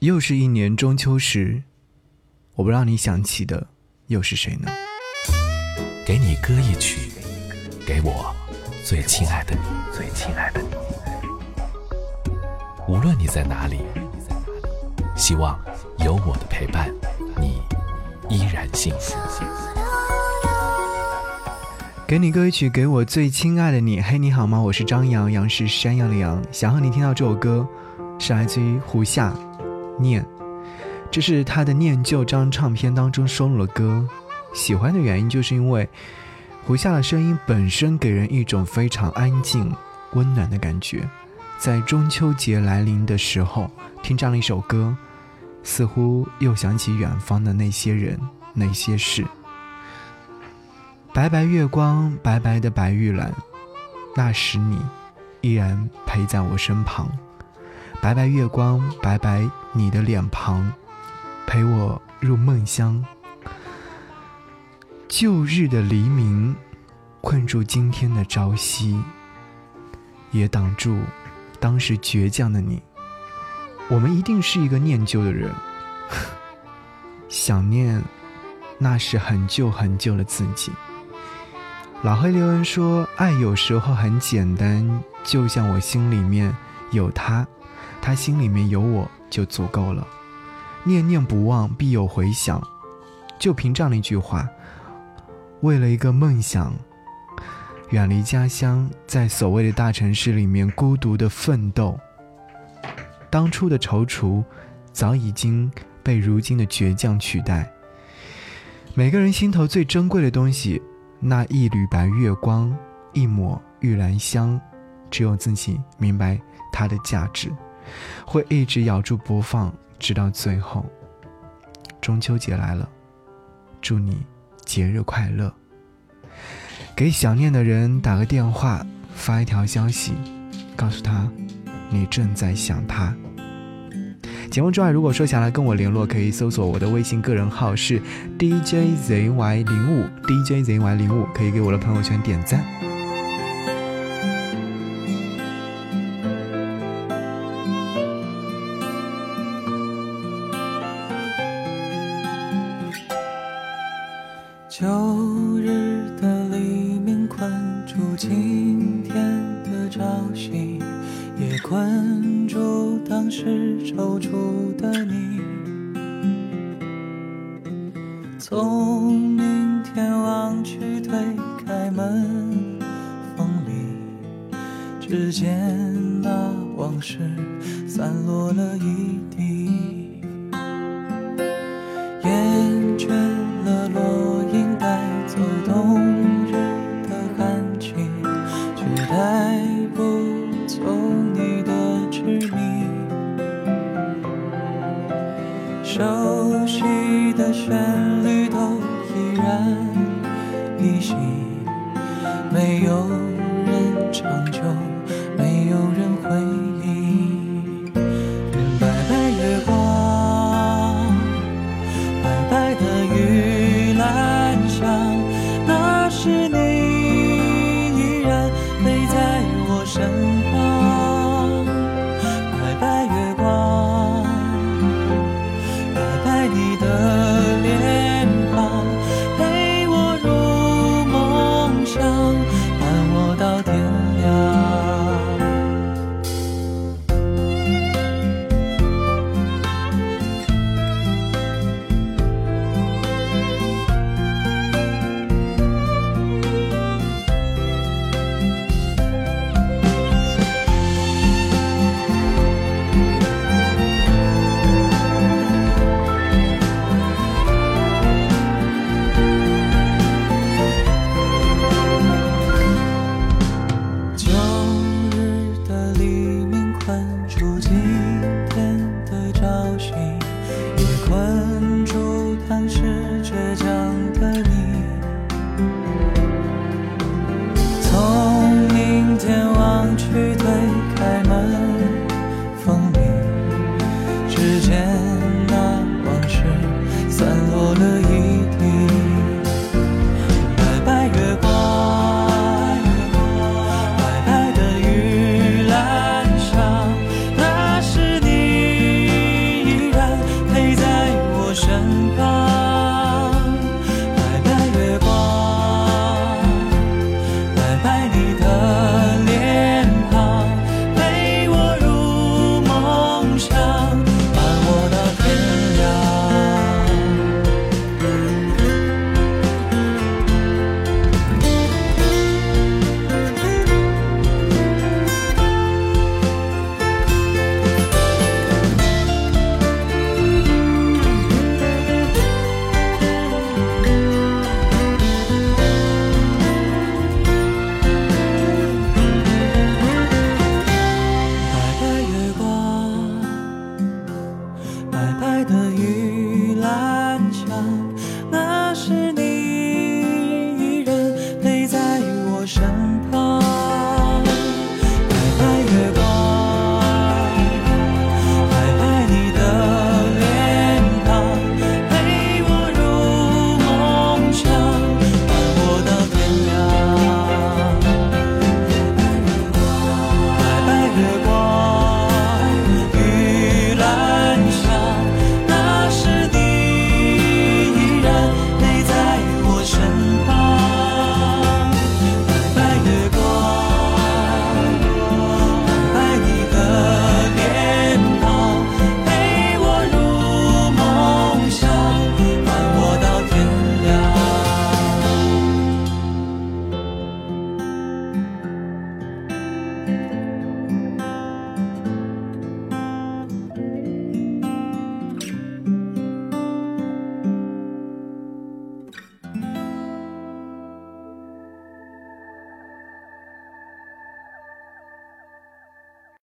又是一年中秋时，我不让你想起的又是谁呢？给你歌一曲，给我最亲爱的你，最亲爱的你。无论你在哪里，希望有我的陪伴，你依然幸福。给你歌一曲，给我最亲爱的你。嘿，你好吗？我是张扬，杨是山羊的羊。想和你听到这首歌，是来自于胡夏。念，这是他的《念旧》张唱片当中收录的歌。喜欢的原因就是因为胡夏的声音本身给人一种非常安静、温暖的感觉。在中秋节来临的时候，听这样一首歌，似乎又想起远方的那些人、那些事。白白月光，白白的白玉兰，那时你依然陪在我身旁。白白月光，白白你的脸庞，陪我入梦乡。旧日的黎明，困住今天的朝夕，也挡住当时倔强的你。我们一定是一个念旧的人，想念那是很旧很旧的自己。老黑留言说：“爱有时候很简单，就像我心里面有他。”他心里面有我就足够了，念念不忘必有回响，就凭这样的一句话，为了一个梦想，远离家乡，在所谓的大城市里面孤独的奋斗。当初的踌躇，早已经被如今的倔强取代。每个人心头最珍贵的东西，那一缕白月光，一抹玉兰香，只有自己明白它的价值。会一直咬住不放，直到最后。中秋节来了，祝你节日快乐。给想念的人打个电话，发一条消息，告诉他你正在想他。节目之外，如果说想来跟我联络，可以搜索我的微信个人号是 DJZY 零五 DJZY 零五，可以给我的朋友圈点赞。从明天望去，推开门，风里，只见那往事散落了一地，熟悉的旋律都依然依稀，没有人长久，没有人天